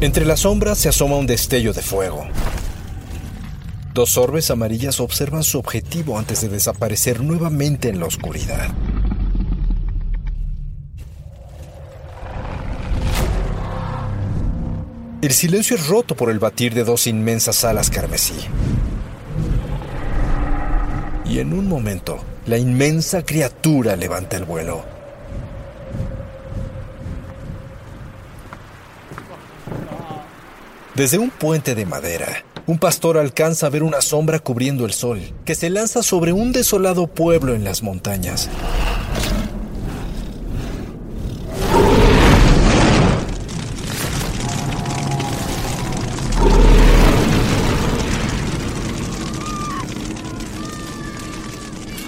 Entre las sombras se asoma un destello de fuego. Dos orbes amarillas observan su objetivo antes de desaparecer nuevamente en la oscuridad. El silencio es roto por el batir de dos inmensas alas carmesí. Y en un momento, la inmensa criatura levanta el vuelo. Desde un puente de madera, un pastor alcanza a ver una sombra cubriendo el sol, que se lanza sobre un desolado pueblo en las montañas.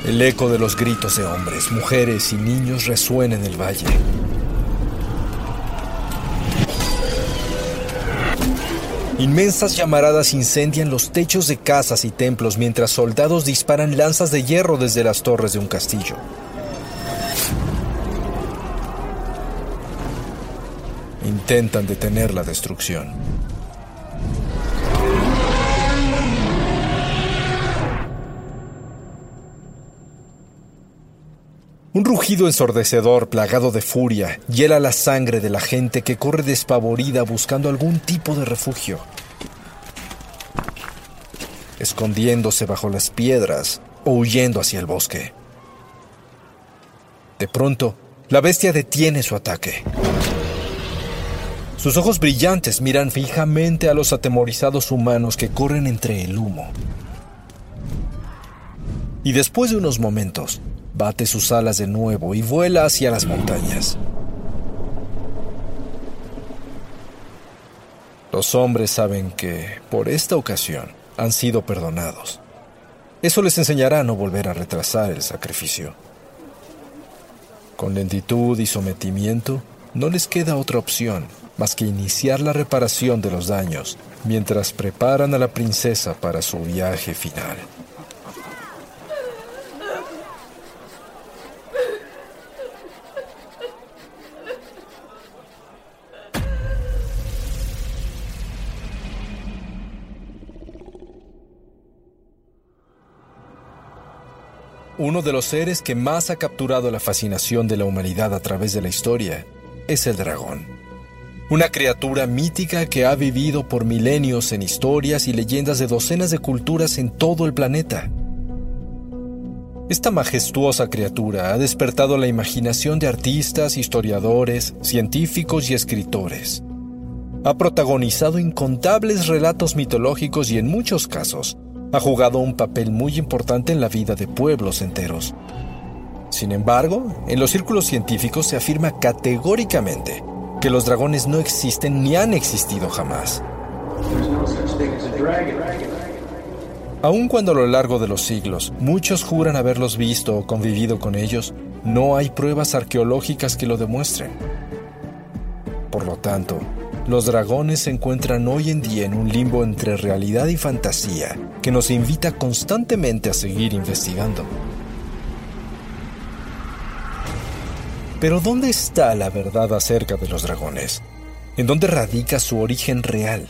El eco de los gritos de hombres, mujeres y niños resuena en el valle. Inmensas llamaradas incendian los techos de casas y templos mientras soldados disparan lanzas de hierro desde las torres de un castillo. Intentan detener la destrucción. Un rugido ensordecedor, plagado de furia, hiela la sangre de la gente que corre despavorida buscando algún tipo de refugio. Escondiéndose bajo las piedras o huyendo hacia el bosque. De pronto, la bestia detiene su ataque. Sus ojos brillantes miran fijamente a los atemorizados humanos que corren entre el humo. Y después de unos momentos, bate sus alas de nuevo y vuela hacia las montañas. Los hombres saben que, por esta ocasión, han sido perdonados. Eso les enseñará a no volver a retrasar el sacrificio. Con lentitud y sometimiento, no les queda otra opción más que iniciar la reparación de los daños mientras preparan a la princesa para su viaje final. Uno de los seres que más ha capturado la fascinación de la humanidad a través de la historia es el dragón. Una criatura mítica que ha vivido por milenios en historias y leyendas de docenas de culturas en todo el planeta. Esta majestuosa criatura ha despertado la imaginación de artistas, historiadores, científicos y escritores. Ha protagonizado incontables relatos mitológicos y en muchos casos ha jugado un papel muy importante en la vida de pueblos enteros. Sin embargo, en los círculos científicos se afirma categóricamente que los dragones no existen ni han existido jamás. Aun cuando a lo largo de los siglos muchos juran haberlos visto o convivido con ellos, no hay pruebas arqueológicas que lo demuestren. Por lo tanto, los dragones se encuentran hoy en día en un limbo entre realidad y fantasía que nos invita constantemente a seguir investigando. Pero ¿dónde está la verdad acerca de los dragones? ¿En dónde radica su origen real?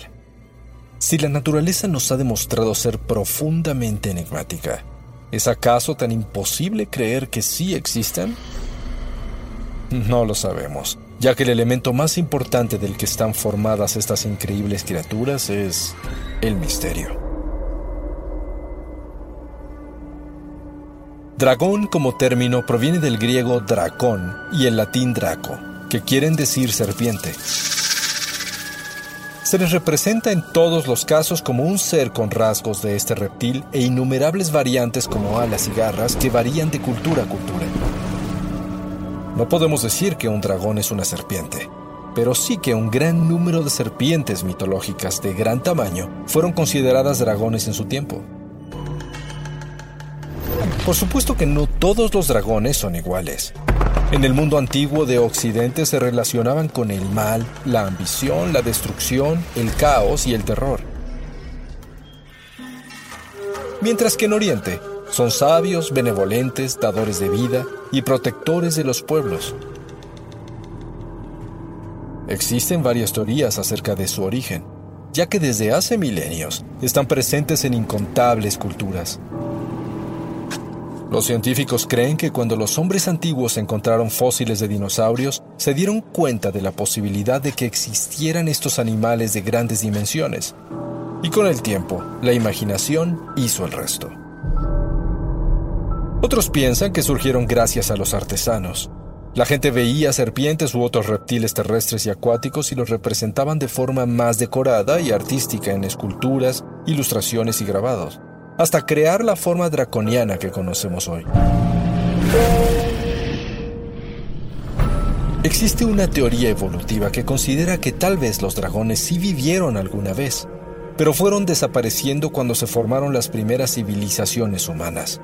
Si la naturaleza nos ha demostrado ser profundamente enigmática, ¿es acaso tan imposible creer que sí existen? No lo sabemos, ya que el elemento más importante del que están formadas estas increíbles criaturas es el misterio. Dragón como término proviene del griego dracón y el latín draco, que quieren decir serpiente. Se les representa en todos los casos como un ser con rasgos de este reptil e innumerables variantes como alas y garras que varían de cultura a cultura. No podemos decir que un dragón es una serpiente, pero sí que un gran número de serpientes mitológicas de gran tamaño fueron consideradas dragones en su tiempo. Por supuesto que no todos los dragones son iguales. En el mundo antiguo de Occidente se relacionaban con el mal, la ambición, la destrucción, el caos y el terror. Mientras que en Oriente son sabios, benevolentes, dadores de vida y protectores de los pueblos. Existen varias teorías acerca de su origen, ya que desde hace milenios están presentes en incontables culturas. Los científicos creen que cuando los hombres antiguos encontraron fósiles de dinosaurios, se dieron cuenta de la posibilidad de que existieran estos animales de grandes dimensiones. Y con el tiempo, la imaginación hizo el resto. Otros piensan que surgieron gracias a los artesanos. La gente veía serpientes u otros reptiles terrestres y acuáticos y los representaban de forma más decorada y artística en esculturas, ilustraciones y grabados hasta crear la forma draconiana que conocemos hoy. Existe una teoría evolutiva que considera que tal vez los dragones sí vivieron alguna vez, pero fueron desapareciendo cuando se formaron las primeras civilizaciones humanas.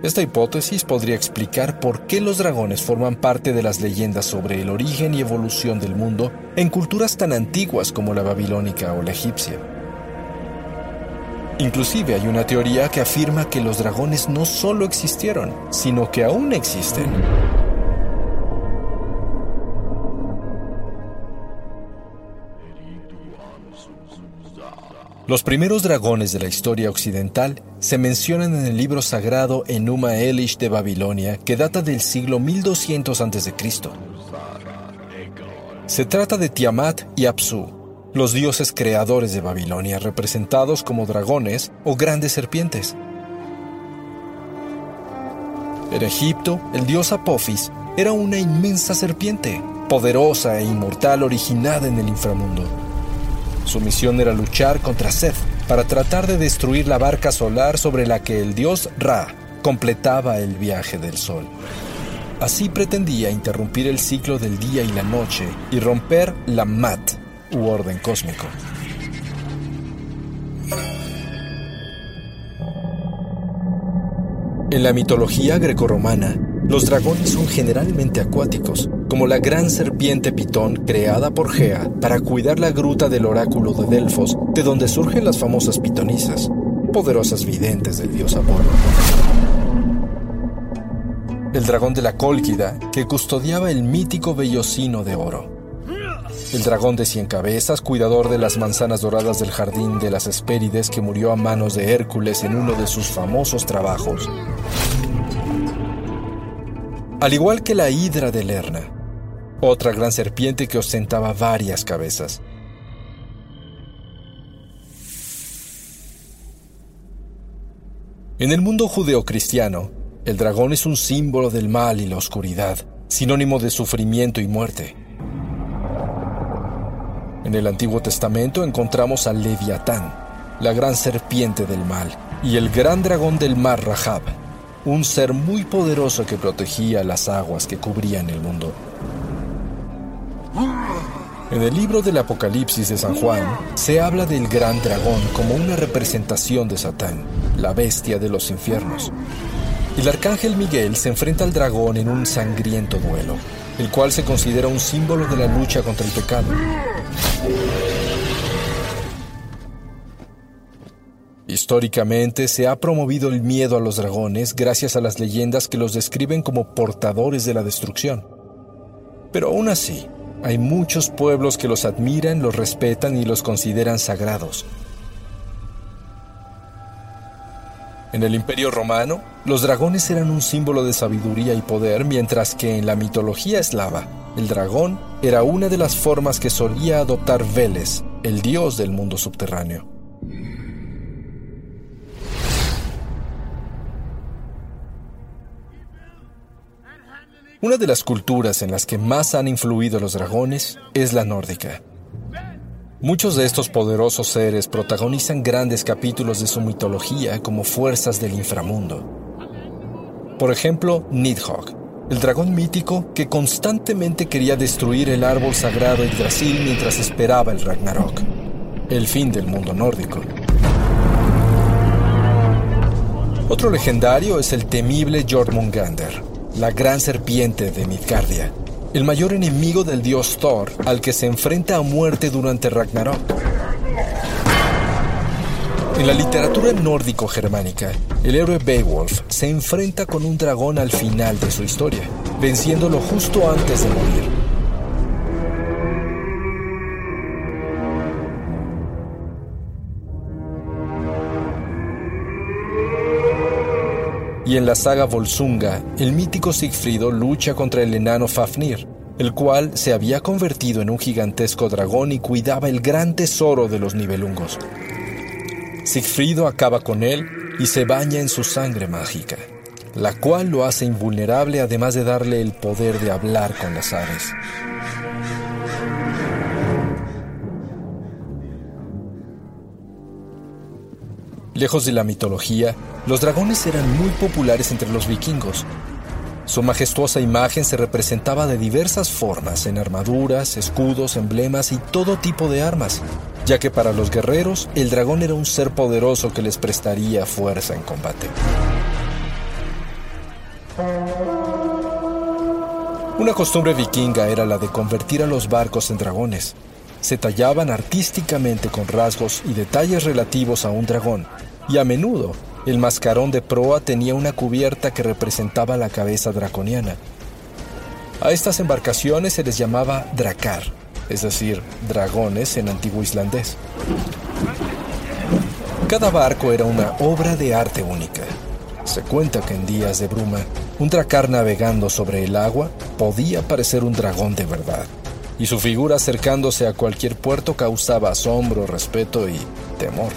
Esta hipótesis podría explicar por qué los dragones forman parte de las leyendas sobre el origen y evolución del mundo en culturas tan antiguas como la babilónica o la egipcia. Inclusive hay una teoría que afirma que los dragones no solo existieron, sino que aún existen. Los primeros dragones de la historia occidental se mencionan en el libro sagrado Enuma Elish de Babilonia, que data del siglo 1200 a.C. Se trata de Tiamat y Apsu, los dioses creadores de Babilonia, representados como dragones o grandes serpientes. En Egipto, el dios Apophis era una inmensa serpiente, poderosa e inmortal originada en el inframundo. Su misión era luchar contra Seth para tratar de destruir la barca solar sobre la que el dios Ra completaba el viaje del sol. Así pretendía interrumpir el ciclo del día y la noche y romper la Mat, u orden cósmico. En la mitología grecorromana, los dragones son generalmente acuáticos, como la gran serpiente pitón creada por Gea para cuidar la gruta del oráculo de Delfos, de donde surgen las famosas pitonisas, poderosas videntes del dios Apolo. El dragón de la Cólquida, que custodiaba el mítico vellocino de oro el dragón de cien cabezas, cuidador de las manzanas doradas del jardín de las Hespérides que murió a manos de Hércules en uno de sus famosos trabajos. Al igual que la hidra de Lerna, otra gran serpiente que ostentaba varias cabezas. En el mundo judeocristiano, el dragón es un símbolo del mal y la oscuridad, sinónimo de sufrimiento y muerte. En el Antiguo Testamento encontramos al Leviatán, la gran serpiente del mal, y el gran dragón del mar Rahab, un ser muy poderoso que protegía las aguas que cubrían el mundo. En el libro del Apocalipsis de San Juan se habla del gran dragón como una representación de Satán, la bestia de los infiernos. El arcángel Miguel se enfrenta al dragón en un sangriento duelo, el cual se considera un símbolo de la lucha contra el pecado. Históricamente se ha promovido el miedo a los dragones gracias a las leyendas que los describen como portadores de la destrucción. Pero aún así, hay muchos pueblos que los admiran, los respetan y los consideran sagrados. En el Imperio Romano, los dragones eran un símbolo de sabiduría y poder, mientras que en la mitología eslava, el dragón era una de las formas que solía adoptar Veles, el dios del mundo subterráneo. Una de las culturas en las que más han influido los dragones es la nórdica. Muchos de estos poderosos seres protagonizan grandes capítulos de su mitología como fuerzas del inframundo. Por ejemplo, Nidhogg, el dragón mítico que constantemente quería destruir el árbol sagrado Yggdrasil mientras esperaba el Ragnarok, el fin del mundo nórdico. Otro legendario es el temible Jormungandr, la gran serpiente de Midgardia, el mayor enemigo del dios Thor, al que se enfrenta a muerte durante Ragnarok. En la literatura nórdico-germánica, el héroe Beowulf se enfrenta con un dragón al final de su historia, venciéndolo justo antes de morir. Y en la saga Volsunga, el mítico Sigfrido lucha contra el enano Fafnir, el cual se había convertido en un gigantesco dragón y cuidaba el gran tesoro de los Nibelungos. Sigfrido acaba con él y se baña en su sangre mágica, la cual lo hace invulnerable además de darle el poder de hablar con las aves. Lejos de la mitología, los dragones eran muy populares entre los vikingos. Su majestuosa imagen se representaba de diversas formas en armaduras, escudos, emblemas y todo tipo de armas, ya que para los guerreros el dragón era un ser poderoso que les prestaría fuerza en combate. Una costumbre vikinga era la de convertir a los barcos en dragones. Se tallaban artísticamente con rasgos y detalles relativos a un dragón, y a menudo el mascarón de proa tenía una cubierta que representaba la cabeza draconiana. A estas embarcaciones se les llamaba dracar, es decir, dragones en antiguo islandés. Cada barco era una obra de arte única. Se cuenta que en días de bruma, un dracar navegando sobre el agua podía parecer un dragón de verdad, y su figura acercándose a cualquier puerto causaba asombro, respeto y temor.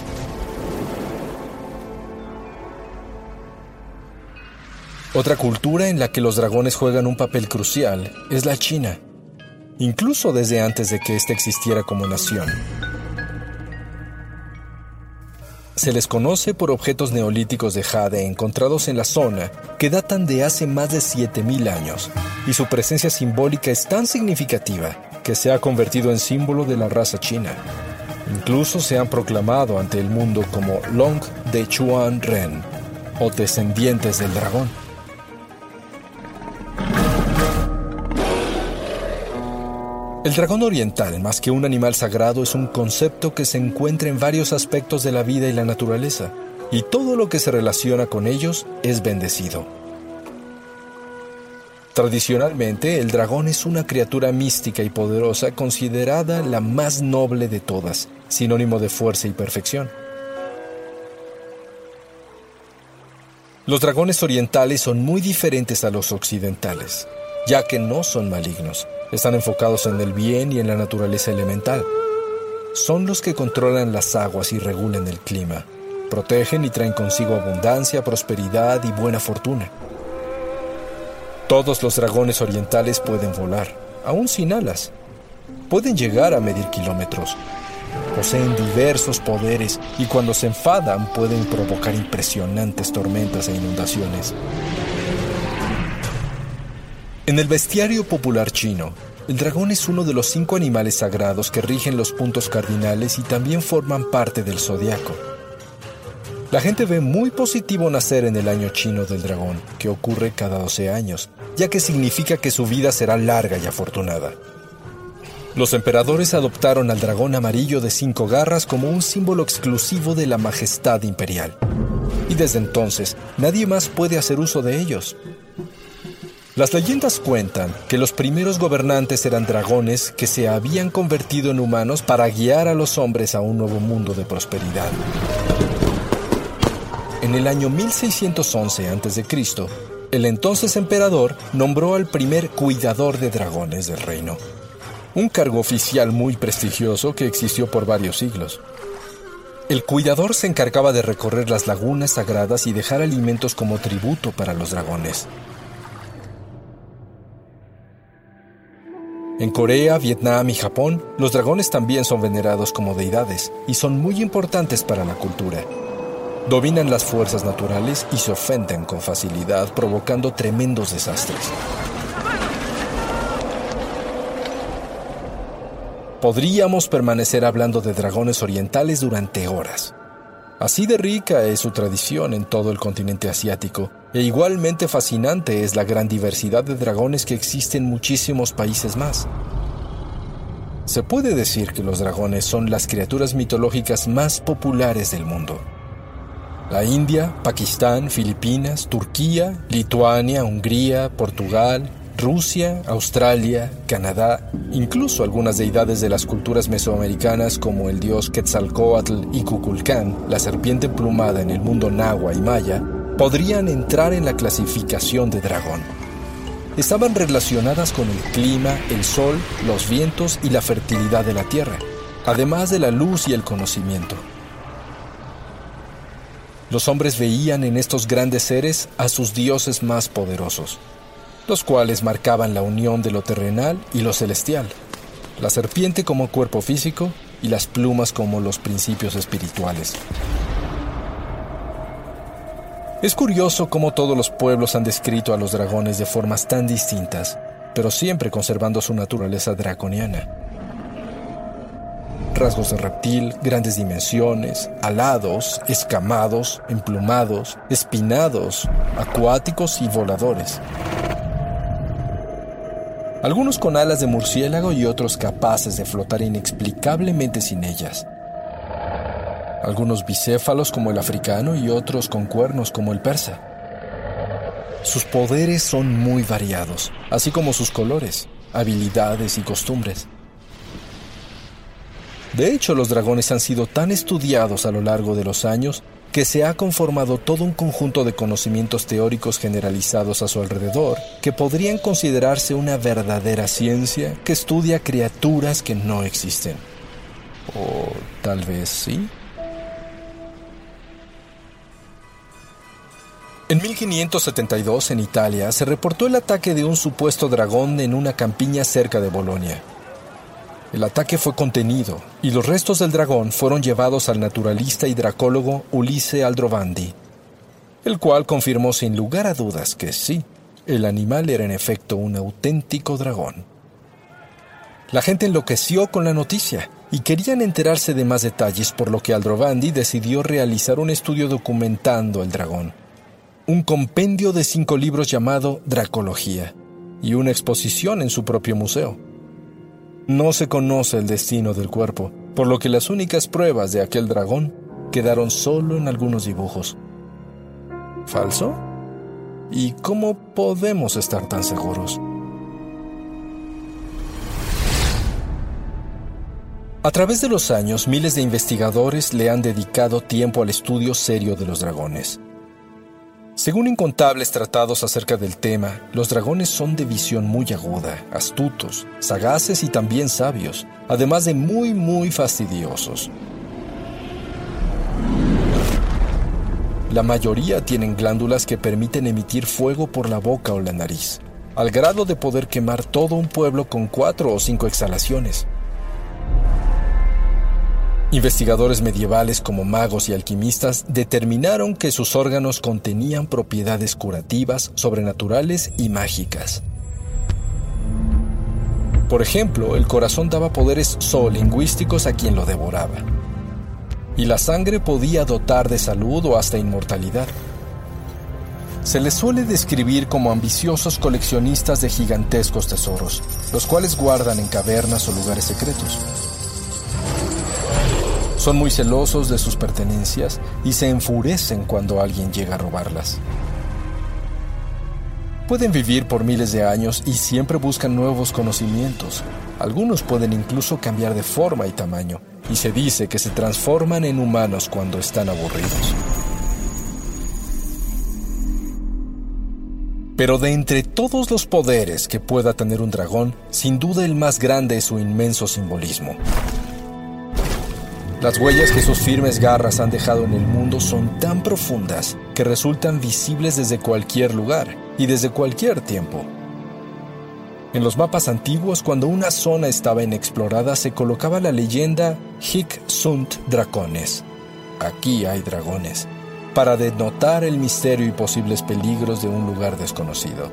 Otra cultura en la que los dragones juegan un papel crucial es la China, incluso desde antes de que ésta existiera como nación. Se les conoce por objetos neolíticos de jade encontrados en la zona que datan de hace más de 7.000 años, y su presencia simbólica es tan significativa que se ha convertido en símbolo de la raza china. Incluso se han proclamado ante el mundo como Long de Chuan Ren, o descendientes del dragón. El dragón oriental, más que un animal sagrado, es un concepto que se encuentra en varios aspectos de la vida y la naturaleza, y todo lo que se relaciona con ellos es bendecido. Tradicionalmente, el dragón es una criatura mística y poderosa considerada la más noble de todas, sinónimo de fuerza y perfección. Los dragones orientales son muy diferentes a los occidentales, ya que no son malignos, están enfocados en el bien y en la naturaleza elemental. Son los que controlan las aguas y regulan el clima. Protegen y traen consigo abundancia, prosperidad y buena fortuna. Todos los dragones orientales pueden volar, aún sin alas. Pueden llegar a medir kilómetros. Poseen diversos poderes y cuando se enfadan pueden provocar impresionantes tormentas e inundaciones. En el bestiario popular chino, el dragón es uno de los cinco animales sagrados que rigen los puntos cardinales y también forman parte del zodiaco. La gente ve muy positivo nacer en el año chino del dragón, que ocurre cada 12 años, ya que significa que su vida será larga y afortunada. Los emperadores adoptaron al dragón amarillo de cinco garras como un símbolo exclusivo de la majestad imperial. Y desde entonces nadie más puede hacer uso de ellos. Las leyendas cuentan que los primeros gobernantes eran dragones que se habían convertido en humanos para guiar a los hombres a un nuevo mundo de prosperidad. En el año 1611 a.C., el entonces emperador nombró al primer cuidador de dragones del reino, un cargo oficial muy prestigioso que existió por varios siglos. El cuidador se encargaba de recorrer las lagunas sagradas y dejar alimentos como tributo para los dragones. En Corea, Vietnam y Japón, los dragones también son venerados como deidades y son muy importantes para la cultura. Dominan las fuerzas naturales y se ofenden con facilidad, provocando tremendos desastres. Podríamos permanecer hablando de dragones orientales durante horas. Así de rica es su tradición en todo el continente asiático, e igualmente fascinante es la gran diversidad de dragones que existe en muchísimos países más. Se puede decir que los dragones son las criaturas mitológicas más populares del mundo. La India, Pakistán, Filipinas, Turquía, Lituania, Hungría, Portugal, Rusia, Australia, Canadá, incluso algunas deidades de las culturas mesoamericanas como el dios Quetzalcoatl y Kukulcán, la serpiente plumada en el mundo nahua y maya, podrían entrar en la clasificación de dragón. Estaban relacionadas con el clima, el sol, los vientos y la fertilidad de la tierra, además de la luz y el conocimiento. Los hombres veían en estos grandes seres a sus dioses más poderosos, los cuales marcaban la unión de lo terrenal y lo celestial, la serpiente como cuerpo físico y las plumas como los principios espirituales. Es curioso cómo todos los pueblos han descrito a los dragones de formas tan distintas, pero siempre conservando su naturaleza draconiana rasgos de reptil, grandes dimensiones, alados, escamados, emplumados, espinados, acuáticos y voladores. Algunos con alas de murciélago y otros capaces de flotar inexplicablemente sin ellas. Algunos bicéfalos como el africano y otros con cuernos como el persa. Sus poderes son muy variados, así como sus colores, habilidades y costumbres. De hecho, los dragones han sido tan estudiados a lo largo de los años que se ha conformado todo un conjunto de conocimientos teóricos generalizados a su alrededor, que podrían considerarse una verdadera ciencia que estudia criaturas que no existen. O tal vez sí. En 1572, en Italia, se reportó el ataque de un supuesto dragón en una campiña cerca de Bolonia. El ataque fue contenido y los restos del dragón fueron llevados al naturalista y dracólogo Ulisse Aldrovandi, el cual confirmó sin lugar a dudas que sí, el animal era en efecto un auténtico dragón. La gente enloqueció con la noticia y querían enterarse de más detalles, por lo que Aldrovandi decidió realizar un estudio documentando el dragón, un compendio de cinco libros llamado Dracología y una exposición en su propio museo. No se conoce el destino del cuerpo, por lo que las únicas pruebas de aquel dragón quedaron solo en algunos dibujos. ¿Falso? ¿Y cómo podemos estar tan seguros? A través de los años, miles de investigadores le han dedicado tiempo al estudio serio de los dragones. Según incontables tratados acerca del tema, los dragones son de visión muy aguda, astutos, sagaces y también sabios, además de muy muy fastidiosos. La mayoría tienen glándulas que permiten emitir fuego por la boca o la nariz, al grado de poder quemar todo un pueblo con cuatro o cinco exhalaciones. Investigadores medievales como magos y alquimistas determinaron que sus órganos contenían propiedades curativas, sobrenaturales y mágicas. Por ejemplo, el corazón daba poderes zoolingüísticos a quien lo devoraba. Y la sangre podía dotar de salud o hasta inmortalidad. Se les suele describir como ambiciosos coleccionistas de gigantescos tesoros, los cuales guardan en cavernas o lugares secretos. Son muy celosos de sus pertenencias y se enfurecen cuando alguien llega a robarlas. Pueden vivir por miles de años y siempre buscan nuevos conocimientos. Algunos pueden incluso cambiar de forma y tamaño, y se dice que se transforman en humanos cuando están aburridos. Pero de entre todos los poderes que pueda tener un dragón, sin duda el más grande es su inmenso simbolismo. Las huellas que sus firmes garras han dejado en el mundo son tan profundas que resultan visibles desde cualquier lugar y desde cualquier tiempo. En los mapas antiguos, cuando una zona estaba inexplorada, se colocaba la leyenda Hic sunt dragones. Aquí hay dragones, para denotar el misterio y posibles peligros de un lugar desconocido.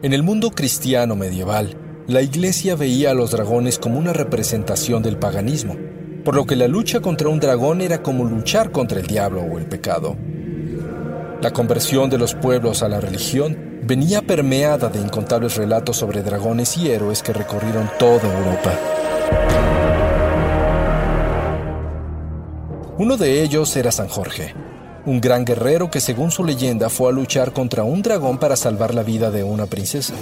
En el mundo cristiano medieval, la iglesia veía a los dragones como una representación del paganismo, por lo que la lucha contra un dragón era como luchar contra el diablo o el pecado. La conversión de los pueblos a la religión venía permeada de incontables relatos sobre dragones y héroes que recorrieron toda Europa. Uno de ellos era San Jorge, un gran guerrero que según su leyenda fue a luchar contra un dragón para salvar la vida de una princesa.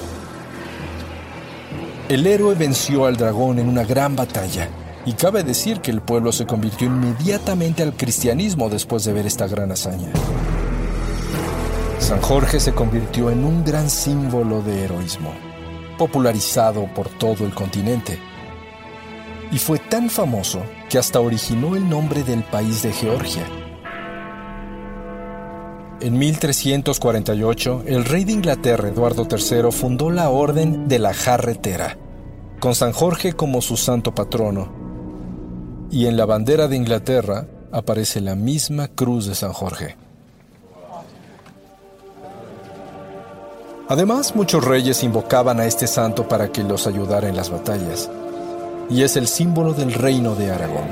El héroe venció al dragón en una gran batalla, y cabe decir que el pueblo se convirtió inmediatamente al cristianismo después de ver esta gran hazaña. San Jorge se convirtió en un gran símbolo de heroísmo, popularizado por todo el continente. Y fue tan famoso que hasta originó el nombre del país de Georgia. En 1348, el rey de Inglaterra, Eduardo III, fundó la Orden de la Jarretera, con San Jorge como su santo patrono. Y en la bandera de Inglaterra aparece la misma cruz de San Jorge. Además, muchos reyes invocaban a este santo para que los ayudara en las batallas, y es el símbolo del reino de Aragón.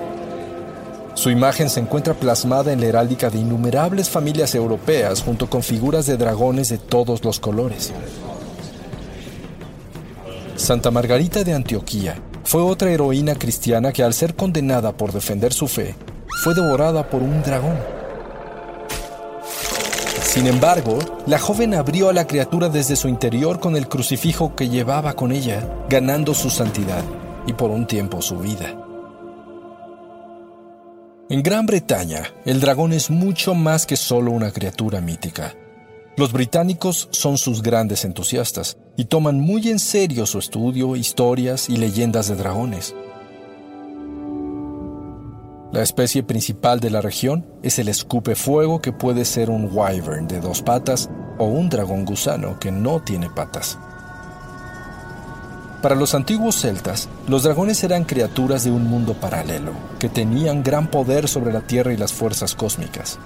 Su imagen se encuentra plasmada en la heráldica de innumerables familias europeas junto con figuras de dragones de todos los colores. Santa Margarita de Antioquía fue otra heroína cristiana que al ser condenada por defender su fe, fue devorada por un dragón. Sin embargo, la joven abrió a la criatura desde su interior con el crucifijo que llevaba con ella, ganando su santidad y por un tiempo su vida. En Gran Bretaña, el dragón es mucho más que solo una criatura mítica. Los británicos son sus grandes entusiastas y toman muy en serio su estudio, historias y leyendas de dragones. La especie principal de la región es el escupe fuego que puede ser un wyvern de dos patas o un dragón gusano que no tiene patas. Para los antiguos celtas, los dragones eran criaturas de un mundo paralelo, que tenían gran poder sobre la Tierra y las fuerzas cósmicas.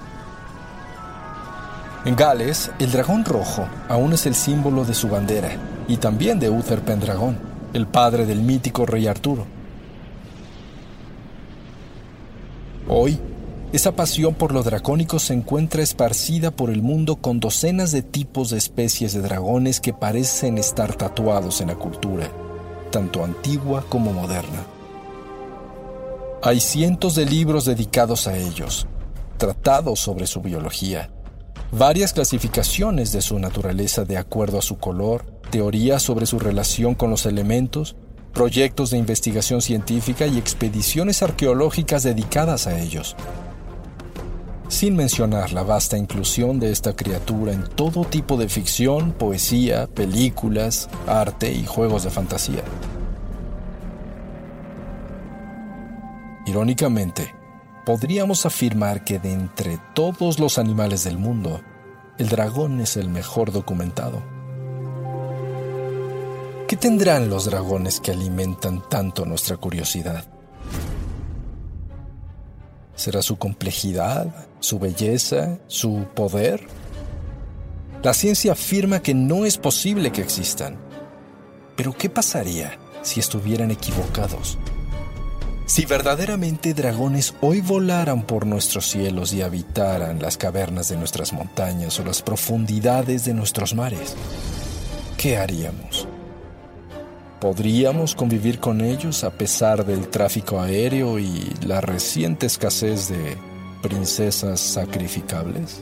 En Gales, el dragón rojo aún es el símbolo de su bandera, y también de Uther Pendragón, el padre del mítico rey Arturo. Hoy, esa pasión por lo dracónico se encuentra esparcida por el mundo con docenas de tipos de especies de dragones que parecen estar tatuados en la cultura, tanto antigua como moderna. Hay cientos de libros dedicados a ellos, tratados sobre su biología, varias clasificaciones de su naturaleza de acuerdo a su color, teorías sobre su relación con los elementos, proyectos de investigación científica y expediciones arqueológicas dedicadas a ellos. Sin mencionar la vasta inclusión de esta criatura en todo tipo de ficción, poesía, películas, arte y juegos de fantasía. Irónicamente, podríamos afirmar que de entre todos los animales del mundo, el dragón es el mejor documentado. ¿Qué tendrán los dragones que alimentan tanto nuestra curiosidad? ¿Será su complejidad, su belleza, su poder? La ciencia afirma que no es posible que existan. Pero ¿qué pasaría si estuvieran equivocados? Si verdaderamente dragones hoy volaran por nuestros cielos y habitaran las cavernas de nuestras montañas o las profundidades de nuestros mares, ¿qué haríamos? ¿Podríamos convivir con ellos a pesar del tráfico aéreo y la reciente escasez de princesas sacrificables?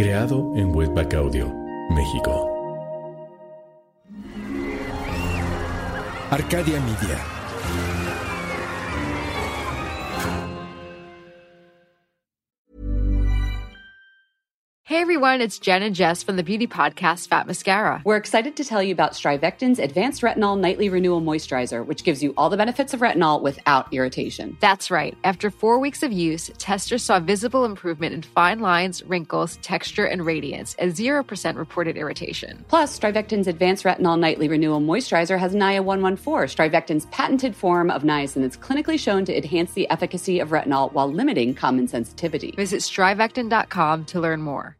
creado en Webback Audio, México. Arcadia Media. Everyone, it's Jen and Jess from the beauty podcast Fat Mascara. We're excited to tell you about Strivectin's Advanced Retinol Nightly Renewal Moisturizer, which gives you all the benefits of retinol without irritation. That's right. After four weeks of use, testers saw visible improvement in fine lines, wrinkles, texture, and radiance, and 0% reported irritation. Plus, Strivectin's Advanced Retinol Nightly Renewal Moisturizer has NIA 114, Strivectin's patented form of niacin that's clinically shown to enhance the efficacy of retinol while limiting common sensitivity. Visit strivectin.com to learn more.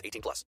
18 plus.